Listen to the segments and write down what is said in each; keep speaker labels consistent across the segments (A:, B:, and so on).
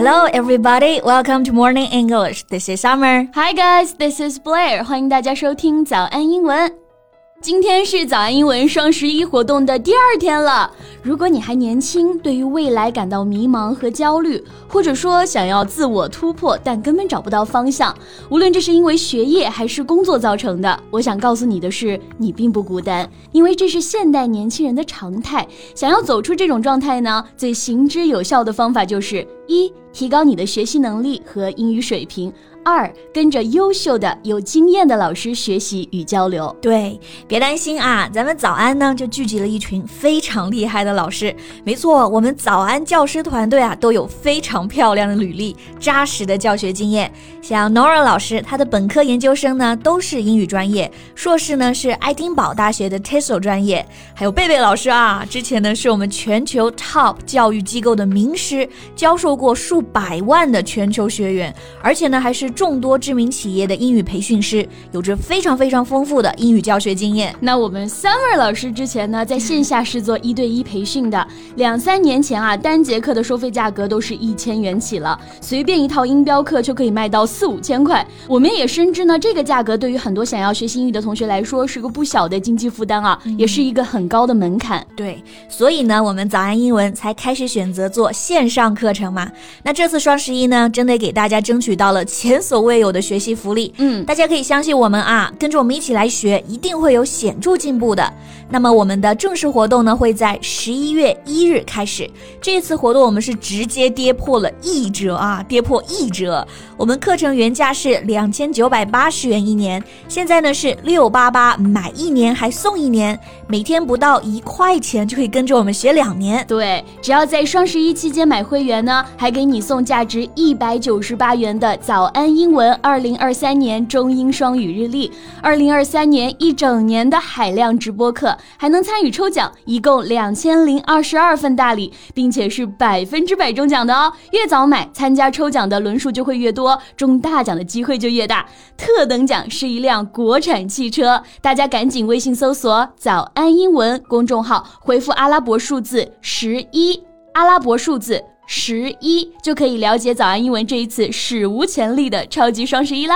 A: Hello, everybody. Welcome to Morning English. This is Summer.
B: Hi, guys. This is Blair. 欢迎大家收听早安英文。 今天是早安英文双十一活动的第二天了。如果你还年轻，对于未来感到迷茫和焦虑，或者说想要自我突破，但根本找不到方向，无论这是因为学业还是工作造成的，我想告诉你的是，你并不孤单，因为这是现代年轻人的常态。想要走出这种状态呢，最行之有效的方法就是一。提高你的学习能力和英语水平。二，跟着优秀的、有经验的老师学习与交流。
A: 对，别担心啊，咱们早安呢就聚集了一群非常厉害的老师。没错，我们早安教师团队啊都有非常漂亮的履历、扎实的教学经验。像 Nora 老师，他的本科、研究生呢都是英语专业，硕士呢是爱丁堡大学的 TESOL 专业。还有贝贝老师啊，之前呢是我们全球 Top 教育机构的名师，教授过数。百万的全球学员，而且呢还是众多知名企业的英语培训师，有着非常非常丰富的英语教学经验。
B: 那我们 Summer 老师之前呢在线下是做一对一培训的，两三年前啊单节课的收费价格都是一千元起了，随便一套音标课就可以卖到四五千块。我们也深知呢这个价格对于很多想要学习英语的同学来说是个不小的经济负担啊，也是一个很高的门槛。
A: 对，所以呢我们早安英文才开始选择做线上课程嘛。那这次双十一呢，真的给大家争取到了前所未有的学习福利。
B: 嗯，
A: 大家可以相信我们啊，跟着我们一起来学，一定会有显著进步的。那么我们的正式活动呢，会在十一月一日开始。这次活动我们是直接跌破了一折啊，跌破一折。我们课程原价是两千九百八十元一年，现在呢是六八八买一年还送一年，每天不到一块钱就可以跟着我们学两年。
B: 对，只要在双十一期间买会员呢，还给你送。价值一百九十八元的早安英文二零二三年中英双语日历，二零二三年一整年的海量直播课，还能参与抽奖，一共两千零二十二份大礼，并且是百分之百中奖的哦！越早买，参加抽奖的轮数就会越多，中大奖的机会就越大。特等奖是一辆国产汽车，大家赶紧微信搜索“早安英文”公众号，回复阿拉伯数字十一，阿拉伯数字。十一就可以了解早安英文这一次史无前例的超级双十一啦。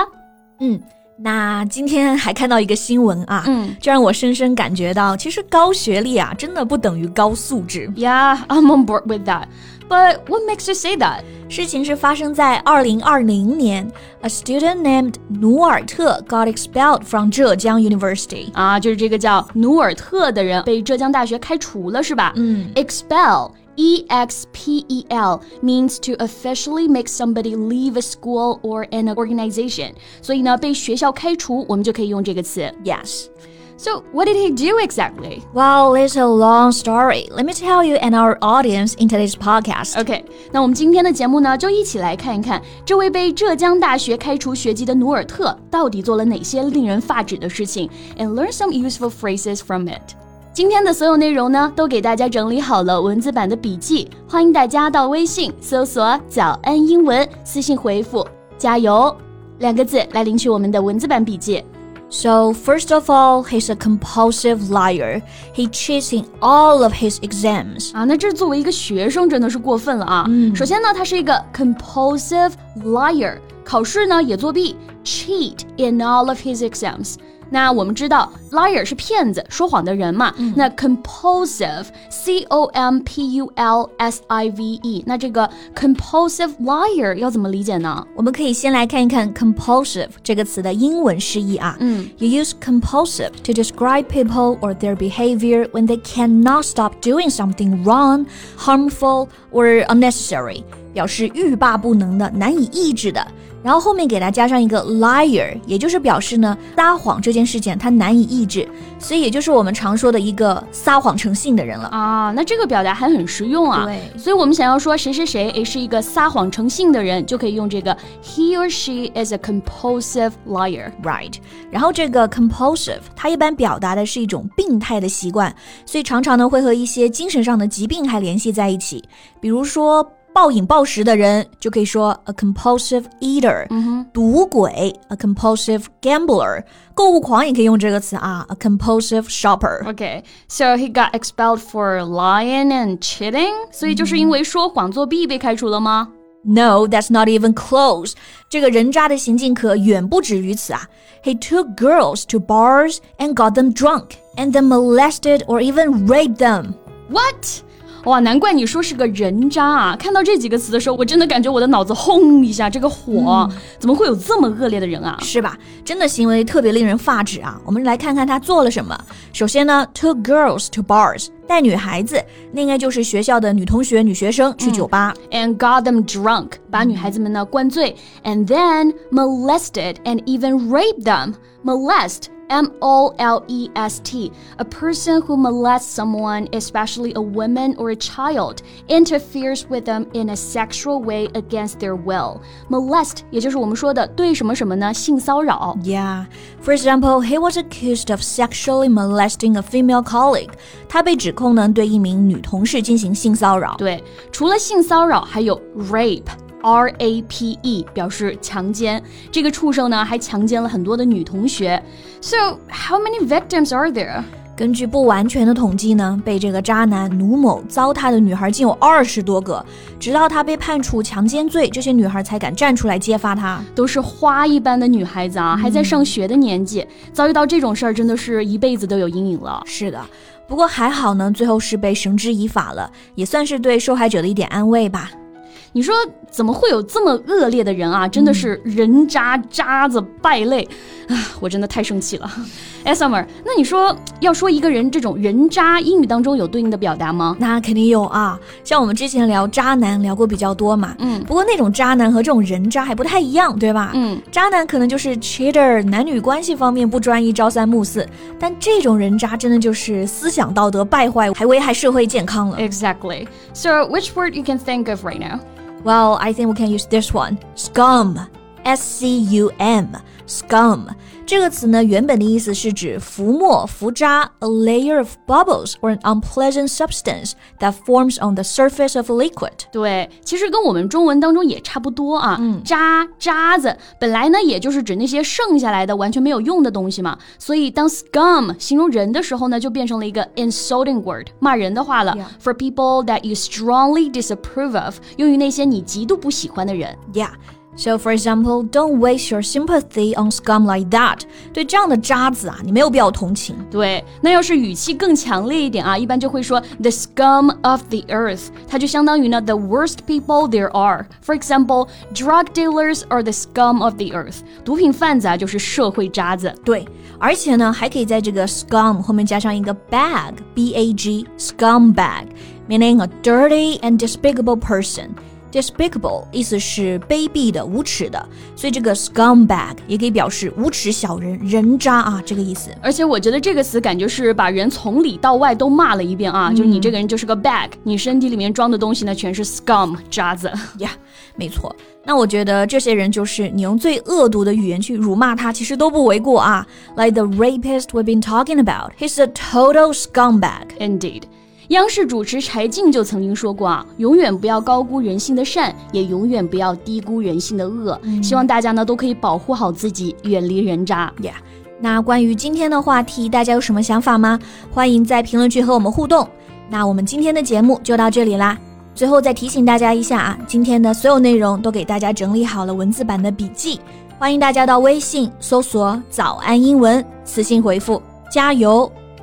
A: 嗯，那今天还看到一个新闻啊，
B: 嗯，
A: 就让我深深感觉到，其实高学历啊，真的不等于高素质。
B: Yeah, I'm on board with that. But what makes you say that?
A: 事情是发生在二零二零年，A student named 努尔特 got expelled from 浙江 University。
B: 啊，就是这个叫努尔特的人被浙江大学开除了，是吧？
A: 嗯
B: ，expel。E X P E L means to officially make somebody leave a school or an organization. 所以呢，被学校开除，我们就可以用这个词。
A: Yes.
B: So, what did he do exactly?
A: Well, it's a long story. Let me tell you and our audience in today's podcast.
B: OK，那我们今天的节目呢，就一起来看一看这位被浙江大学开除学籍的努尔特到底做了哪些令人发指的事情，and learn some useful phrases from it. 今天的所有内容呢，都给大家整理好了文字版的笔记，欢迎大家到微信搜索“早安英文”，私信回复“加油”两个字来领取我们的文字版笔记。
A: So first of all, he's a compulsive liar. He cheats in all of his exams.
B: 啊，那这作为一个学生真的是过分了啊！
A: 嗯
B: 首先呢，他是一个 compulsive liar，考试呢也作弊，cheat in all of his exams。那我们知道，liar 是骗子、说谎的人嘛。那 compulsive，c o m p u l s i v e，那这个 compulsive liar 要怎么理解呢？
A: 我们可以先来看一看 compulsive 这个词的英文释义啊。
B: 嗯，
A: You use compulsive to describe people or their behavior when they cannot stop doing something wrong, harmful or unnecessary，表示欲罢不能的、难以抑制的。 然后后面给它加上一个 liar，也就是表示呢撒谎这件事情他难以抑制，所以也就是我们常说的一个撒谎成性的人了。
B: 啊，那这个表达还很实用啊。
A: 对
B: 所以我们想要说谁谁谁诶是一个撒谎成性的人，就可以用这个 he or she is a compulsive liar。
A: Right，然后这个 compulsive，它一般表达的是一种病态的习惯，所以常常呢会和一些精神上的疾病还联系在一起。比如说暴饮暴食的人，就可以说 a compulsive eater，、赌鬼 a compulsive gambler，购物狂也可以用这个词啊，a compulsive shopper。
B: Okay, so he got expelled for lying and cheating. 所以就是因为说谎作弊被开除了吗？
A: No, that's not even close. 这个人渣的行径可远不止于此啊。He took girls to bars and got them drunk, and then molested or even raped them.
B: What? 哇，难怪你说是个人渣啊！看到这几个词的时候，我真的感觉我的脑子轰一下，这个火、嗯、怎么会有这么恶劣的人啊？
A: 是吧？真的行为特别令人发指啊！我们来看看他做了什么。首先呢，took girls to bars，带女孩子，那应该就是学校的女同学、女学生去酒吧、
B: 嗯、，and got them drunk，把女孩子们呢灌醉，and then molested and even raped them. Molest M O L E S T, a person who molests someone, especially a woman or a child, interferes with them in a sexual way against their will. Molest 也就是我们说的对什么什么呢？性骚扰。
A: Yeah. For example, he was accused of sexually molesting a female colleague. 他被指控呢对一名女同事进行性骚扰。
B: 对，除了性骚扰，还有 rape。 R A P E 表示强奸，这个畜生呢还强奸了很多的女同学。So how many victims are there?
A: 根据不完全的统计呢，被这个渣男卢某糟蹋的女孩竟有二十多个。直到他被判处强奸罪，这些女孩才敢站出来揭发他。
B: 都是花一般的女孩子啊，还在上学的年纪，遭遇到这种事儿，真的是一辈子都有阴影了。
A: 是的，不过还好呢，最后是被绳之以法了，也算是对受害者的一点安慰吧。
B: 你说怎么会有这么恶劣的人啊？真的是人渣、渣子、败类啊！我真的太生气了。哎，Summer，那你说要说一个人这种人渣，英语当中有对应的表达吗？
A: 那肯定有啊，像我们之前聊渣男聊过比较多嘛。
B: 嗯，
A: 不过那种渣男和这种人渣还不太一样，对吧？
B: 嗯，
A: 渣男可能就是 cheater，男女关系方面不专一，朝三暮四，但这种人渣真的就是思想道德败坏，还危害社会健康了。
B: Exactly. So which word you can think of right now?
A: Well, I think we can use this one. Scum. S C U M. Scum. 这个词呢，原本的意思是指浮沫、浮渣，a layer of bubbles or an unpleasant substance that forms on the surface of a liquid.
B: 对，其实跟我们中文当中也差不多啊。
A: 嗯
B: 渣渣子本来呢，也就是指那些剩下来的完全没有用的东西嘛。所以当 scum 形容人的时候呢，就变成了一个 insulting word，骂人的话了。
A: Yeah.
B: For people that you strongly disapprove of，用于那些你极度不喜欢的人。
A: Yeah. So, for example, don't waste your sympathy on scum like that. 对这样的渣子啊，你没有必要同情。
B: 对，那要是语气更强烈一点啊，一般就会说 the scum of the earth，它就相当于呢 the worst people there are。For example, drug dealers are the scum of the earth。毒品贩子啊，就是社会渣子。
A: 对，而且呢，还可以在这个 scum 后面加上一个 bag，b a g scumbag，meaning a dirty and despicable person。 Despicable 意思是卑鄙的、无耻的，所以这个 scumbag 也可以表示无耻小人、人渣啊，这个意思。
B: 而且我觉得这个词感觉是把人从里到外都骂了一遍啊，就是你这个人就是个 bag，你身体里面装的东西呢全是 scum 渣子。
A: 呀、没错。那我觉得这些人就是你用最恶毒的语言去辱骂他，其实都不为过啊。Like the rapist we've been talking about, he's a total scumbag.
B: Indeed。 央视主持柴静就曾经说过啊，永远不要高估人性的善，也永远不要低估人性的恶。希望大家呢都可以保护好自己，远离人渣。
A: Yeah，那关于今天的话题，大家有什么想法吗？欢迎在评论区和我们互动。那我们今天的节目就到这里啦。最后再提醒大家一下啊，今天的所有内容都给大家整理好了文字版的笔记，欢迎大家到微信搜索“早安英文”，私信回复“加油”